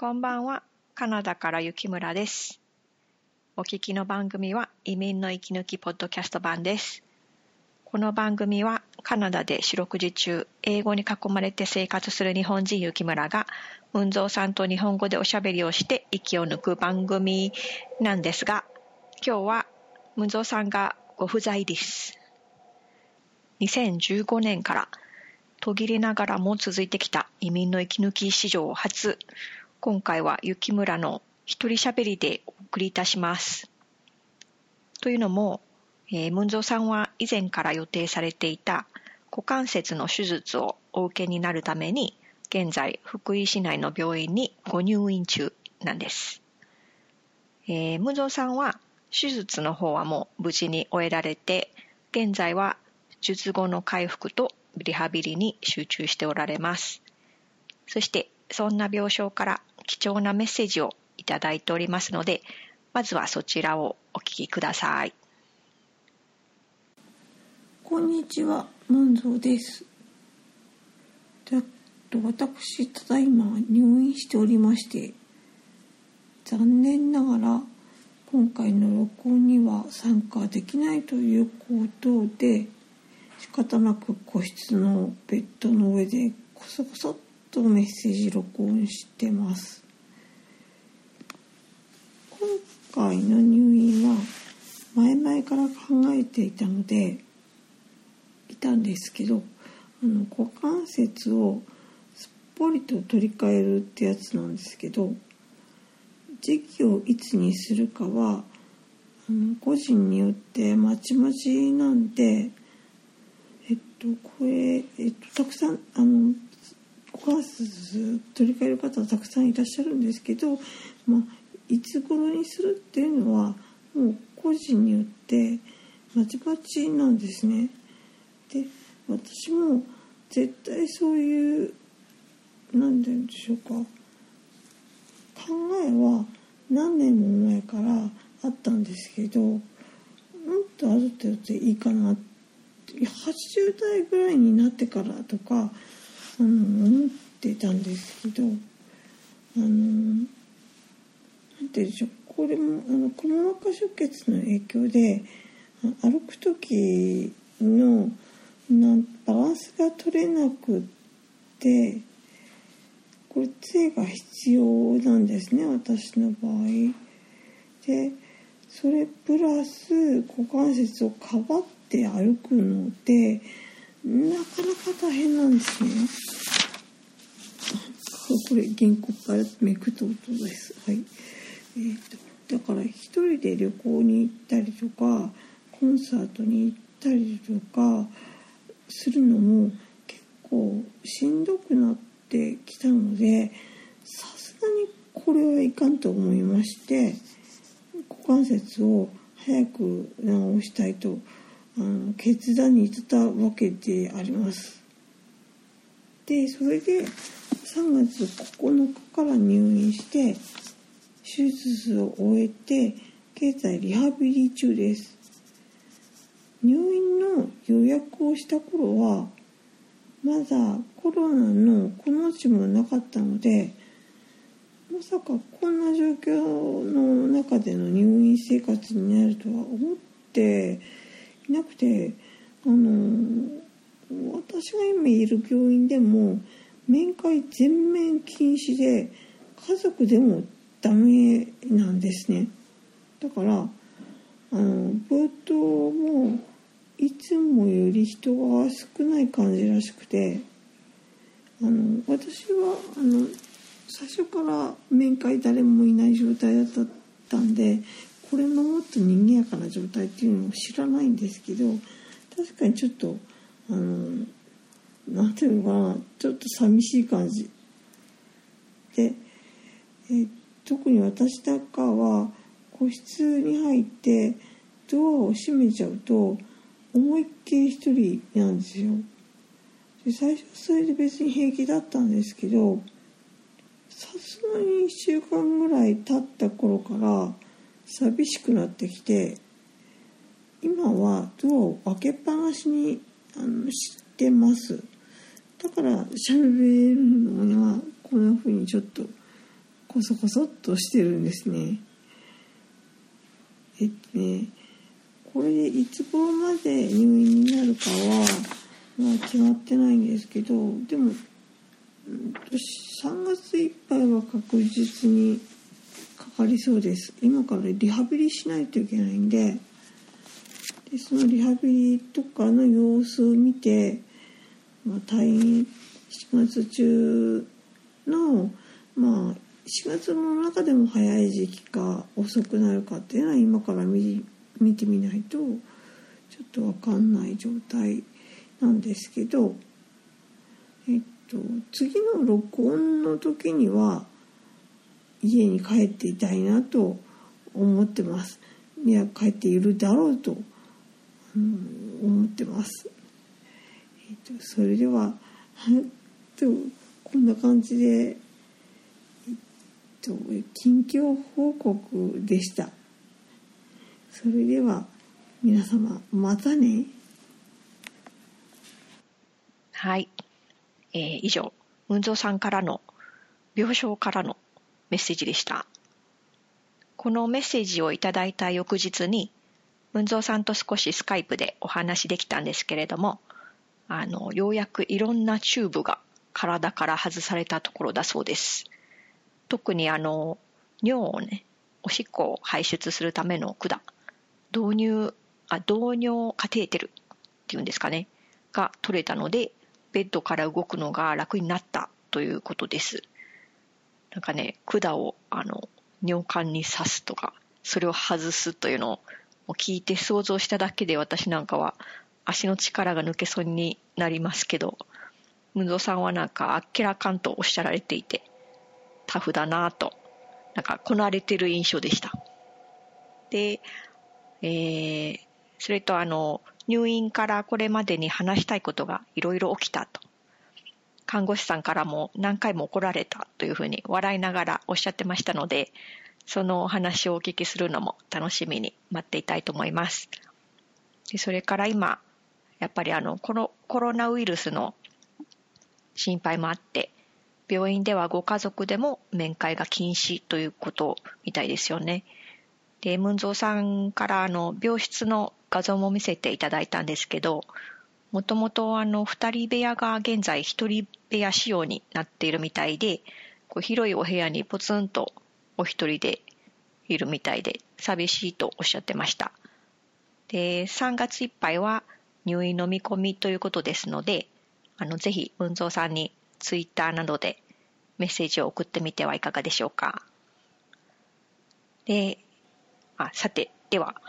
こんばんは。カナダから雪村です。お聞きの番組は移民の息抜きポッドキャスト版です。この番組はカナダで四六時中英語に囲まれて生活する日本人雪村が文蔵さんと日本語でおしゃべりをして息を抜く番組なんですが今日は文蔵さんがご不在です。2015年から途切れながらも続いてきた移民の息抜き史上初今回は雪村の一人喋りでお送りいたします。というのも、えー、文蔵さんは以前から予定されていた股関節の手術をお受けになるために、現在福井市内の病院にご入院中なんです。えー、文蔵さんは手術の方はもう無事に終えられて、現在は術後の回復とリハビリに集中しておられます。そして、そんな病床から貴重なメッセージをいただいておりますので、まずはそちらをお聞きください。こんにちは、文蔵です。と私、ただいま入院しておりまして、残念ながら今回の録音には参加できないということで、仕方なく個室のベッドの上でこそこそっとメッセージ録音してます。今回の入院は前々から考えていたので、いたんですけどあの股関節をすっぽりと取り替えるってやつなんですけど時期をいつにするかはあの個人によってまちまちなんでえっとこれ、えっと、たくさんあの股関節取り替える方はたくさんいらっしゃるんですけど、まあ、いつ頃にするっていうのはもう個人によってまちまちなんですね。で私も絶対そういう何て言うんでしょうか考えは何年も前からあったんですけどもっと後ってやっていいかな80代ぐらいになってからとかあの思ってたんですけどあの何て言うんでしょうこれもあのくも膜下出血の影響で歩く時のなバランスが取れなくってこれ杖が必要なんですね私の場合。でそれプラス股関節をかばって歩くのでなかなか大変なんですね。これ原稿からめくった音です。はい。えーと、だから一人で旅行に行ったりとかコンサートに行ったりとかするのも結構しんどくなってきたのでさすがにこれはいかんと思いまして股関節を早く治したいとあの決断に至ったわけであります。でそれで3月9日から入院して手術を終えて現在リハビリ中です。入院の予約をした頃はまだコロナのこの字もなかったのでまさかこんな状況の中での入院生活になるとは思っていなくてあの私が今いる病院でも面会全面禁止で家族でもダメなんですね。だからあの冒頭もいつもより人が少ない感じらしくてあの私はあの最初から面会誰もいない状態だったんでこれのもっと人間やかな状態っていうのを知らないんですけど確かにちょっとあのなんていうのかなちょっと寂しい感じ。でえ特に私なんかは個室に入ってドアを閉めちゃうと思いっきり一人なんですよ。で最初はそれで別に平気だったんですけどさすがに1週間ぐらい経った頃から寂しくなってきて今はドアを開けっぱなしにあのしてますだから喋るのにはこんな風にちょっとコソコソっとしてるんですね。えっとねこれでいつ頃まで入院になるかは、まあ、決まってないんですけどでも3月いっぱいは確実にかかりそうです。今からリハビリしないといけないんででそのリハビリとかの様子を見て、まあ、退院7月中のまあ4月の中でも早い時期か遅くなるかっていうのは今から見見てみないとちょっと分かんない状態なんですけど、えっと、次の録音の時には家に帰っていたいなと思ってます。いや帰っているだろうと、うん、思ってます。えっと、それでは とこんな感じでえっと近況報告でしたそれでは皆様またねはい、えー、以上文蔵さんからの病床からのメッセージでした。このメッセージをいただいた翌日に文蔵さんと少しスカイプでお話できたんですけれどもあのようやくいろんなチューブが体から外されたところだそうです。特にあの尿をねおしっこを排出するための管導入あ導尿カテーテルっていうんですかねが取れたのでベッドから動くのが楽になったということです。なんかね管をあの尿管に刺すとかそれを外すというのを聞いて想像しただけで私なんかは足の力が抜けそうになりますけど、ムゾさんはなんかあっけらかんとおっしゃられていて、タフだなと、なんかこなれてる印象でした。で、えー、それとあの、入院からこれまでに話したいことがいろいろ起きたと。看護師さんからも何回も怒られたというふうに笑いながらおっしゃってましたので、そのお話をお聞きするのも楽しみに待っていたいと思います。でそれから今、やっぱりあの、このコロナウイルスの心配もあって、病院ではご家族でも面会が禁止ということみたいですよね。で、ムンゾーさんからあの病室の画像も見せていただいたんですけど、もともとあの二人部屋が現在一人部屋仕様になっているみたいで、こう広いお部屋にポツンとお一人でいるみたいで寂しいとおっしゃってました。で、3月いっぱいは入院の見込みということですので、あの、ぜひ、文蔵さんにツイッターなどでメッセージを送ってみてはいかがでしょうか。で、あさて、では、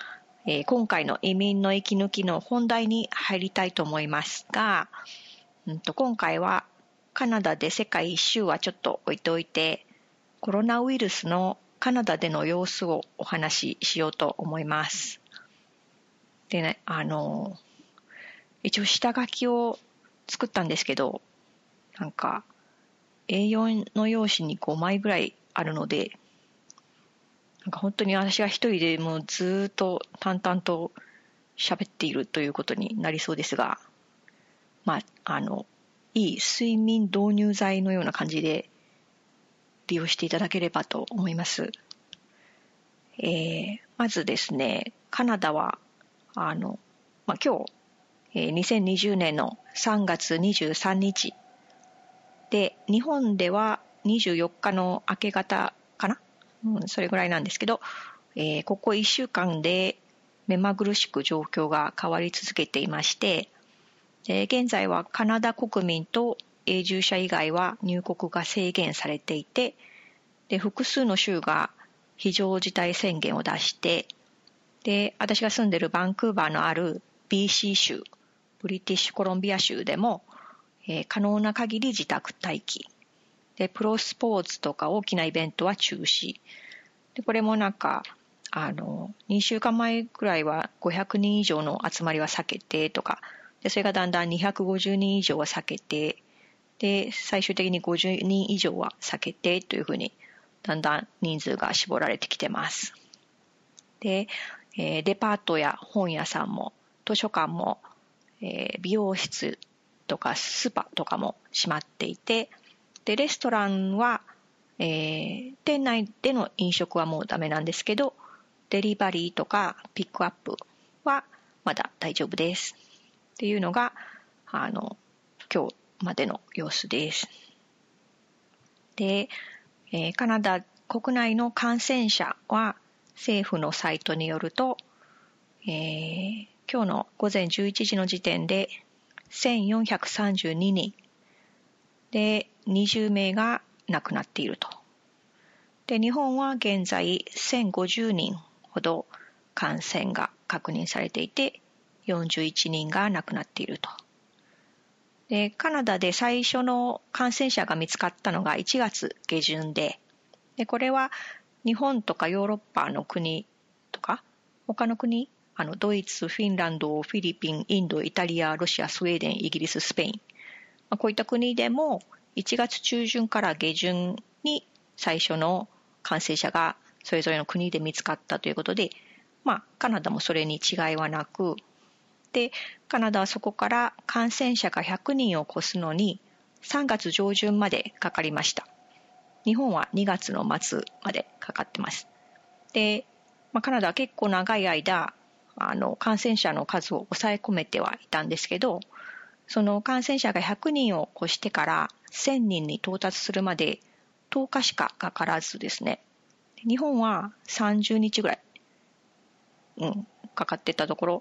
えー、今回の移民の息抜きの本題に入りたいと思いますが、うんと、今回はカナダで世界一周はちょっと置いておいて、コロナウイルスのカナダでの様子をお話ししようと思います。でね、あの、一応下書きを作ったんですけど、なんか A4 の用紙に5枚ぐらいあるので、なんか本当に私が一人でもうずっと淡々と喋っているということになりそうですが、まあ、あの、いい睡眠導入剤のような感じで利用していただければと思います。えー、まずですね、カナダは、あの、まあ、今日、2020年の3月23日で、日本では24日の明け方、うん、それぐらいなんですけど、えー、ここ1週間で目まぐるしく状況が変わり続けていまして、で現在はカナダ国民と永住者以外は入国が制限されていて、で複数の州が非常事態宣言を出して、で私が住んでるバンクーバーのある BC 州ブリティッシュコロンビア州でも、えー、可能な限り自宅待機。で、プロスポーツとか大きなイベントは中止。で、これもなんか、あの、2週間前くらいは500人以上の集まりは避けてとか、で、それがだんだん250人以上は避けて、で、最終的に50人以上は避けてというふうに、だんだん人数が絞られてきてます。で、えー、デパートや本屋さんも図書館もえー、美容室とかスーパーとかも閉まっていて、で、レストランは、えー、店内での飲食はもうダメなんですけど、デリバリーとかピックアップはまだ大丈夫です。っていうのが、あの、今日までの様子です。で、えー、カナダ国内の感染者は政府のサイトによると、えー、今日の午前11時の時点で1432人で20名が亡くなっていると。で、日本は現在1050人ほど感染が確認されていて、41人が亡くなっていると。で、カナダで最初の感染者が見つかったのが1月下旬で、で、これは日本とかヨーロッパの国とか、他の国、あの、ドイツ、フィンランド、フィリピン、インド、イタリア、ロシア、スウェーデン、イギリス、スペイン。まあ、こういった国でも1月中旬から下旬に最初の感染者がそれぞれの国で見つかったということで、まあ、カナダもそれに違いはなく、で、カナダはそこから感染者が100人を超すのに3月上旬までかかりました。日本は2月の末までかかってます。で、まあ、カナダは結構長い間、あの、感染者の数を抑え込めてはいたんですけど、その感染者が100人を超してから1000人に到達するまで10日しかかからずですね、日本は30日ぐらい、うん、かかってたところ、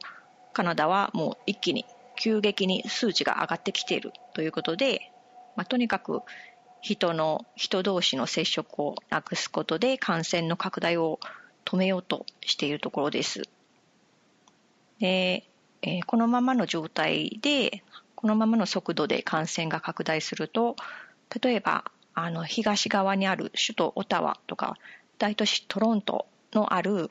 カナダはもう一気に急激に数値が上がってきているということで、まあ、とにかく人の人同士の接触をなくすことで感染の拡大を止めようとしているところです。で、えー、このままの状態で、このままの速度で感染が拡大すると、例えば、あの、東側にある首都オタワとか、大都市トロントのある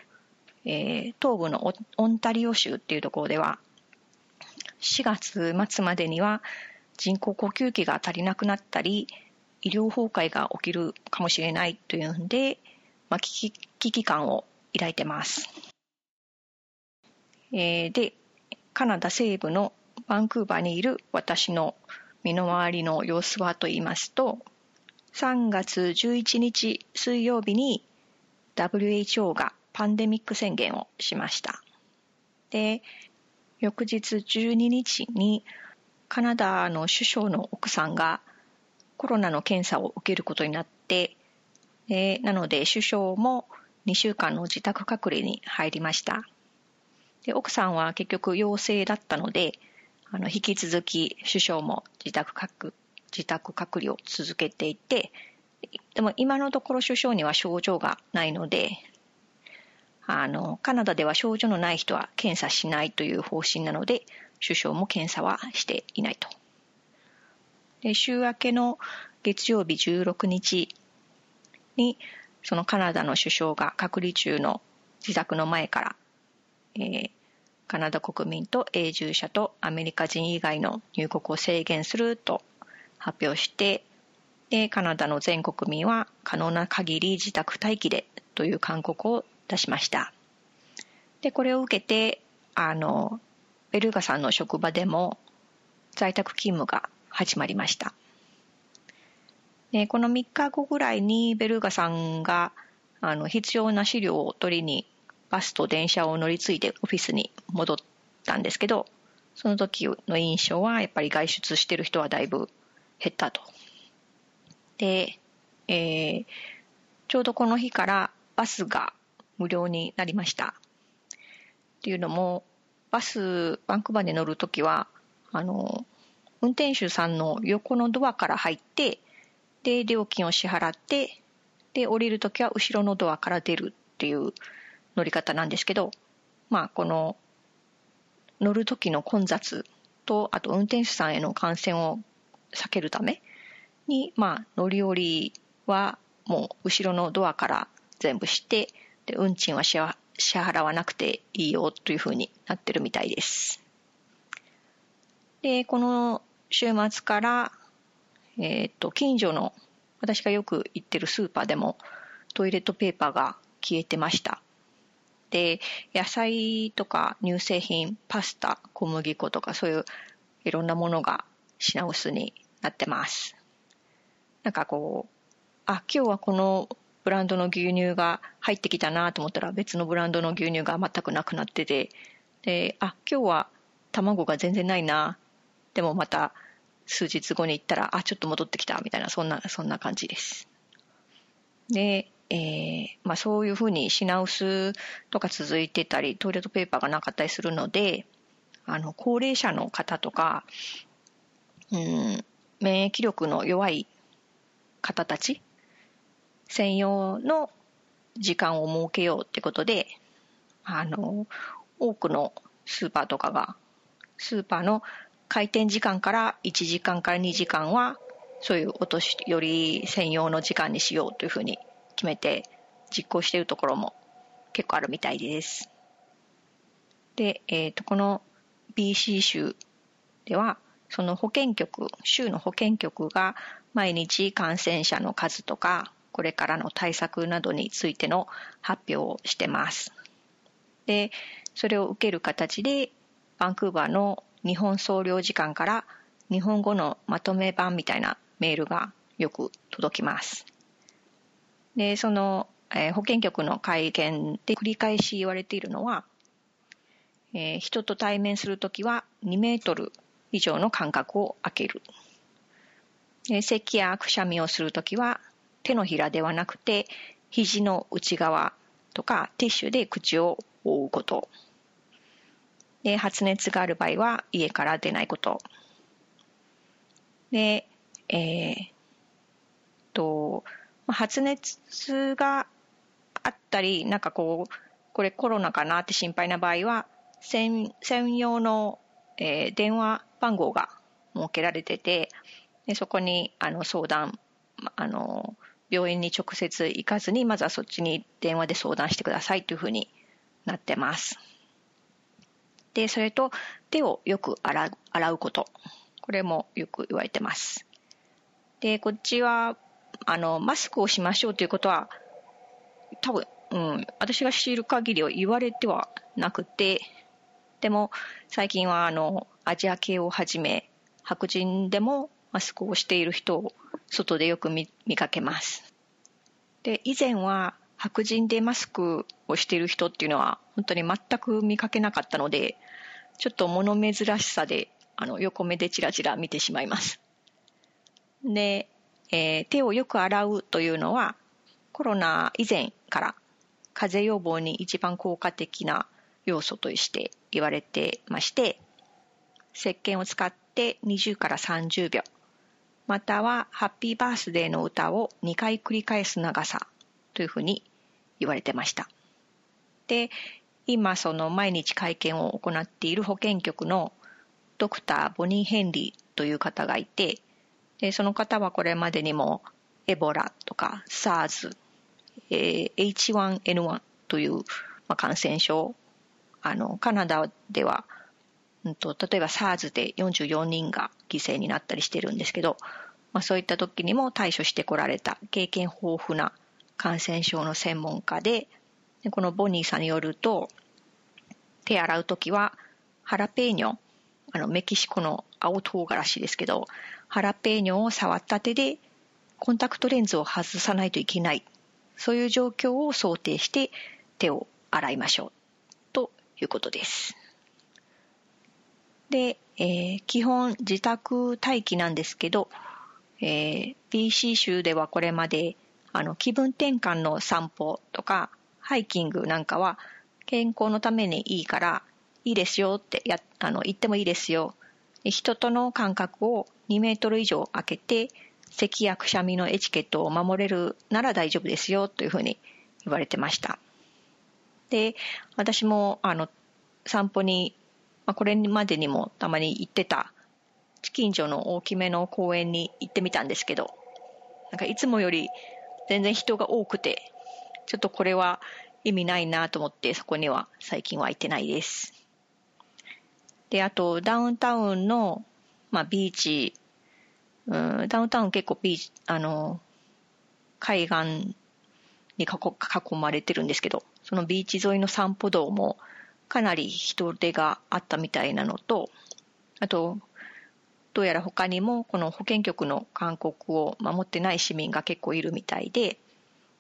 えー、東部のオンタリオ州っていうところでは、4月末までには人工呼吸器が足りなくなったり、医療崩壊が起きるかもしれないというんで、まあ、危機危機感を抱いてます。えー、で、カナダ西部のバンクーバーにいる私の身の回りの様子はと言いますと、3月11日水曜日に WHO がパンデミック宣言をしました。で、翌日12日にカナダの首相の奥さんがコロナの検査を受けることになって、でなので首相も2週間の自宅隔離に入りました。で奥さんは結局陽性だったので、あの引き続き首相も自宅隔自宅隔離を続けていて、でも今のところ首相には症状がないので、あの、カナダでは症状のない人は検査しないという方針なので、首相も検査はしていないと。で週明けの月曜日16日に、そのカナダの首相が隔離中の自宅の前から、えー、カナダ国民と永住者とアメリカ人以外の入国を制限すると発表して、で、カナダの全国民は可能な限り自宅待機でという勧告を出しました。で、これを受けて、あの、ベルーガさんの職場でも在宅勤務が始まりました。で、この3日後ぐらいにベルーガさんが、あの、必要な資料を取りにバスと電車を乗り継いでオフィスに戻ったんですけど、その時の印象はやっぱり外出してる人はだいぶ減ったと。で、えー、ちょうどこの日からバスが無料になりました。っていうのも、バス、バンクーバーで乗るときは、あの、運転手さんの横のドアから入って、で、料金を支払って、で、降りるときは後ろのドアから出るっていう乗り方なんですけど、まあ、この、乗るときの混雑と、あと運転手さんへの感染を避けるために、まあ、乗り降りはもう後ろのドアから全部して、で、運賃は支払わなくていいよというふうになってるみたいです。で、この週末から、えっ、と、近所の私がよく行ってるスーパーでもトイレットペーパーが消えてました。で、野菜とか乳製品、パスタ、小麦粉とかそういういろんなものが品薄になってます。なんかこう、あ、今日はこのブランドの牛乳が入ってきたなと思ったら別のブランドの牛乳が全くなくなってて、で、あ、今日は卵が全然ないな。でもまた数日後に行ったら、あ、ちょっと戻ってきたみたいな、そんな、そんな感じです。で、えー、まあそういうふうに品薄とか続いてたり、トイレットペーパーがなかったりするので、あの、高齢者の方とか、うん、免疫力の弱い方たち専用の時間を設けようってことで、あの、多くのスーパーとかが、スーパーの開店時間から1時間から2時間は、そういうお年寄り専用の時間にしようというふうに決めて実行しているところも結構あるみたいです。で、えっ、ー、と、この BC 州では、その保健局、州の保健局が毎日感染者の数とか、これからの対策などについての発表をしてます。で、それを受ける形で、バンクーバーの日本総領事館から日本語のまとめ版みたいなメールがよく届きます。で、その、えー、保健局の会見で繰り返し言われているのは、えー、人と対面するときは2メートル以上の間隔を空ける。咳やくしゃみをするときは手のひらではなくて肘の内側とかティッシュで口を覆うこと。で発熱がある場合は家から出ないこと。で、えー、と、発熱があったり、なんかこう、これコロナかなって心配な場合は、専用の、えー、電話番号が設けられてて、でそこにあの相談、あの、病院に直接行かずに、まずはそっちに電話で相談してくださいというふうになってます。で、それと手をよく洗う洗うこと。これもよく言われてます。で、こっちは、あの、マスクをしましょうということは、多分、うん、私が知る限りは言われてはなくて、でも最近はあの、アジア系をはじめ、白人でもマスクをしている人を外でよく見かけます。で、以前は白人でマスクをしている人っていうのは本当に全く見かけなかったので、ちょっと物珍しさで、あの、横目でチラチラ見てしまいます。で、えー、手をよく洗うというのは、コロナ以前から風邪予防に一番効果的な要素として言われてまして、石鹸を使って20から30秒、またはハッピーバースデーの歌を2回繰り返す長さというふうに言われてました。で、今その毎日会見を行っている保健局のドクター・ボニー・ヘンリーという方がいて、でその方はこれまでにもエボラとか SARS、えー、H1N1 という、まあ、感染症、あの、カナダではうんと、例えば SARS で44人が犠牲になったりしてるんですけど、まあ、そういった時にも対処してこられた経験豊富な感染症の専門家で、でこのボニーさんによると、手洗う時はハラペーニョ、あのメキシコの青唐辛子ですけど、ハラペーニョを触った手でコンタクトレンズを外さないといけない。そういう状況を想定して手を洗いましょう。ということです。で、えー、基本自宅待機なんですけど、えー、BC 州ではこれまであの気分転換の散歩とかハイキングなんかは健康のためにいいからいいですよってやあの言ってもいいですよ。人との間隔を2メートル以上空けて咳やくしゃみのエチケットを守れるなら大丈夫ですよというふうに言われてました。で、私もあの散歩にまあ、これまでにもたまに行ってた近所の大きめの公園に行ってみたんですけど、なんかいつもより全然人が多くて、ちょっとこれは意味ないなと思ってそこには最近は行ってないです。で、あとダウンタウンの、まあ、ビーチ、うん、ダウンタウン結構ビーチ、あの、海岸に囲まれてるんですけど、そのビーチ沿いの散歩道もかなり人手があったみたいなのと、あと、どうやら他にもこの保健局の勧告を守ってない市民が結構いるみたいで、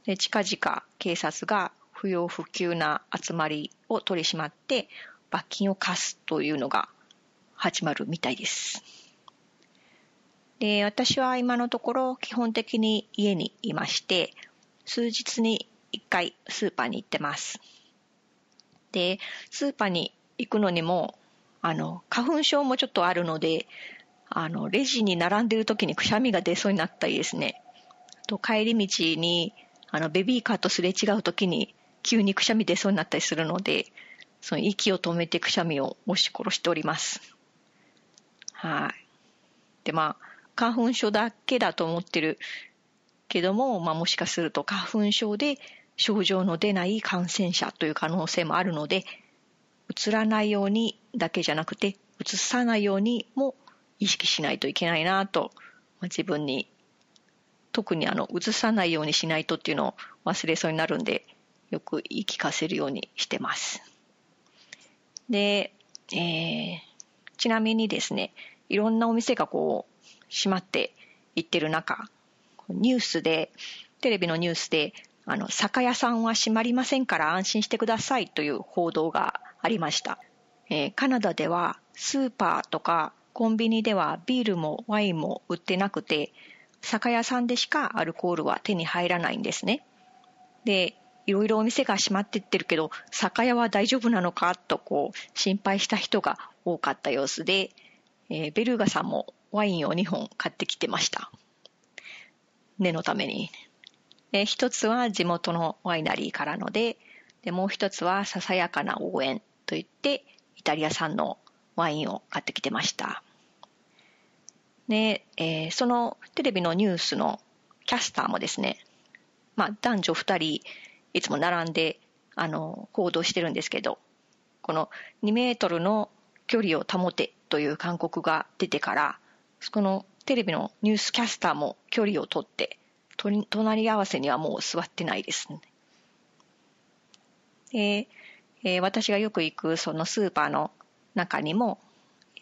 で近々警察が不要不急な集まりを取り締まって罰金を課すというのが始まるみたいです。で、私は今のところ基本的に家にいまして、数日に1回スーパーに行ってます。で、スーパーに行くのにも、あの、花粉症もちょっとあるので、あの、レジに並んでる時にくしゃみが出そうになったりですね。と、帰り道に、あの、ベビーカーとすれ違う時に、急にくしゃみ出そうになったりするので、その息を止めてくしゃみを押し殺しております。はい。で、まあ、花粉症だけだと思ってるけども、まあ、もしかすると花粉症で症状の出ない感染者という可能性もあるので、うつらないようにだけじゃなくて、うつさないようにも意識しないといけないなと、まあ、自分に、特にあの、うつさないようにしないとっていうのを忘れそうになるんで、よく言い聞かせるようにしてます。で、えー、ちなみにですね、いろんなお店がこう、閉まっていってる中、ニュースで、テレビのニュースで、あの、酒屋さんは閉まりませんから安心してくださいという報道がありました。えー、カナダではスーパーとかコンビニではビールもワインも売ってなくて、酒屋さんでしかアルコールは手に入らないんですね。で、いろいろお店が閉まってってるけど、酒屋は大丈夫なのかとこう心配した人が多かった様子で、えー、ベルーガさんもワインを2本買ってきてました。念のために。で、一つは地元のワイナリーからので、で、もう一つはささやかな応援といって、イタリア産のワインを買ってきてました。で、えー、そのテレビのニュースのキャスターもですね、まあ男女二人いつも並んで、あの、報道してるんですけど、この2メートルの距離を保てという勧告が出てから、このテレビのニュースキャスターも距離をとって、隣り合わせにはもう座ってないですね。で、えー、私がよく行くそのスーパーの中にも、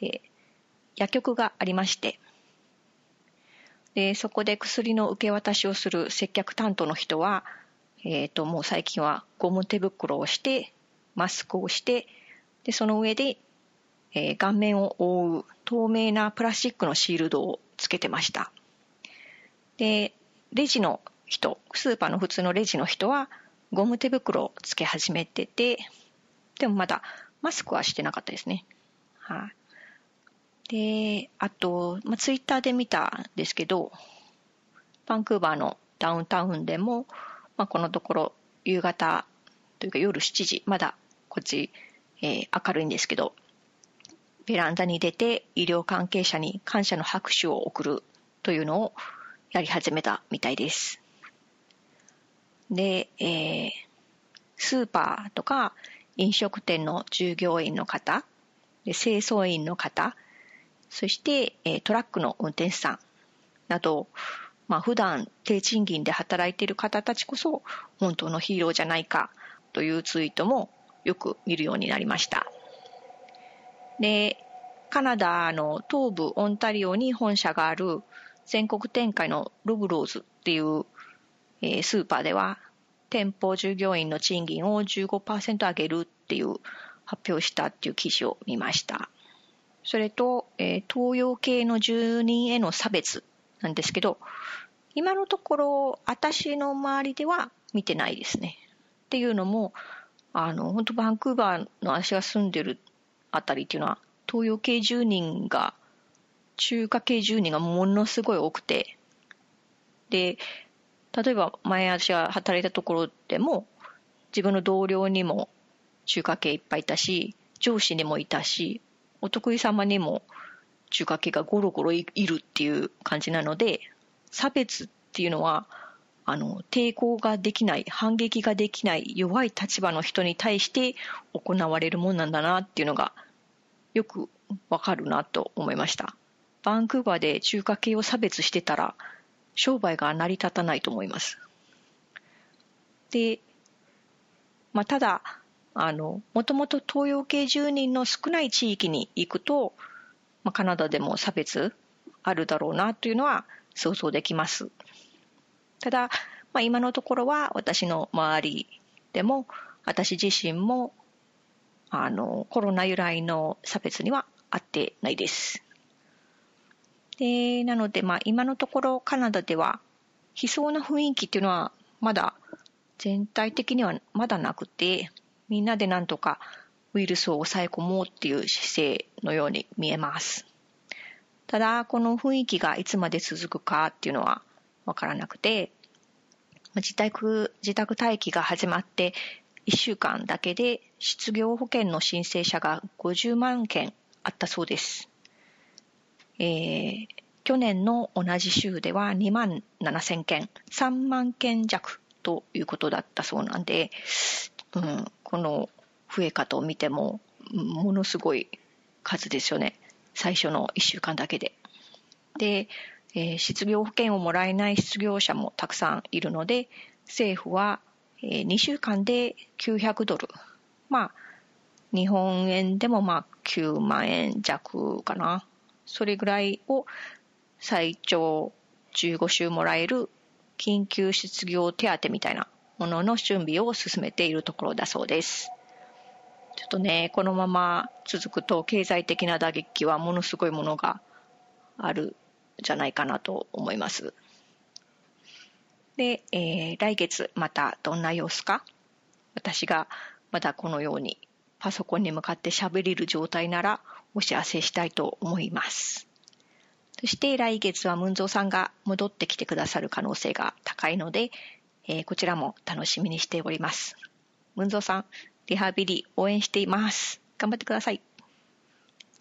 えー、薬局がありまして、で、そこで薬の受け渡しをする接客担当の人は、えっ、ー、と、もう最近はゴム手袋をして、マスクをして、で、その上でえー、顔面を覆う透明なプラスチックのシールドをつけてました。で、レジの人、スーパーの普通のレジの人はゴム手袋をつけ始めてて、でもまだマスクはしてなかったですね。はい、で、あと、まあ、ツイッターで見たんですけど、バンクーバーのダウンタウンでも、まあ、このところ夕方というか夜7時、まだこっち、えー、明るいんですけど、ベランダに出て医療関係者に感謝の拍手を送るというのをやり始めたみたいです。で、えー、スーパーとか飲食店の従業員の方、で清掃員の方、そして、えー、トラックの運転手さんなど、まあ、普段低賃金で働いている方たちこそ本当のヒーローじゃないかというツイートもよく見るようになりました。で、カナダの東部オンタリオに本社がある全国展開のロブローズっていう、えー、スーパーでは店舗従業員の賃金を15%上げるっていう発表したっていう記事を見ました。それと、えー、東洋系の住人への差別なんですけど、今のところ私の周りでは見てないですね。っていうのも、あの、本当バンクーバーの私が住んでるあたりっていうのは、東洋系住人が、中華系住人がものすごい多くて、で、例えば前私が働いたところでも、自分の同僚にも中華系いっぱいいたし、上司にもいたし、お得意様にも中華系がゴロゴロいるっていう感じなので、差別っていうのは、あの、抵抗ができない、反撃ができない弱い立場の人に対して行われるもんなんだなっていうのがよくわかるなと思いました。バンクーバーで中華系を差別してたら商売が成り立たないと思います。で、まあ、ただ、あの、もともと東洋系住人の少ない地域に行くと、まあ、カナダでも差別あるだろうなというのは想像できます。ただ、まあ、今のところは私の周りでも私自身もあのコロナ由来の差別にはあってないです。でなので、まあ、今のところカナダでは悲壮な雰囲気っていうのはまだ全体的にはまだなくてみんなでなんとかウイルスを抑え込もうっていう姿勢のように見えます。ただ、この雰囲気がいつまで続くかっていうのはわからなくて、自宅、自宅待機が始まって1週間だけで失業保険の申請者が50万件あったそうです。えー、去年の同じ週では2万7千件、3万件弱ということだったそうなんで、うん、この増え方を見ても、ものすごい数ですよね。最初の1週間だけで。で、えー、失業保険をもらえない失業者もたくさんいるので、政府は、えー、2週間で900ドル。まあ、日本円でもまあ9万円弱かな。それぐらいを最長15週もらえる緊急失業手当みたいなものの準備を進めているところだそうです。ょっとね、このまま続くと経済的な打撃はものすごいものがあるじゃないかなと思います。で、えー、来月またどんな様子か？私がまだこのようにパソコンに向かって喋れる状態ならお知らせしたいと思います。そして来月はムンゾーさんが戻ってきてくださる可能性が高いので、えー、こちらも楽しみにしております。ムンゾーさん、リハビリ応援しています。頑張ってください。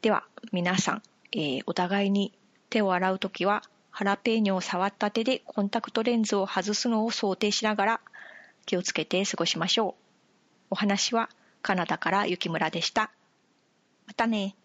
では、皆さん、えー、お互いに手を洗うときは、ハラペーニョを触った手でコンタクトレンズを外すのを想定しながら気をつけて過ごしましょう。お話はカナダから雪村でした。またね。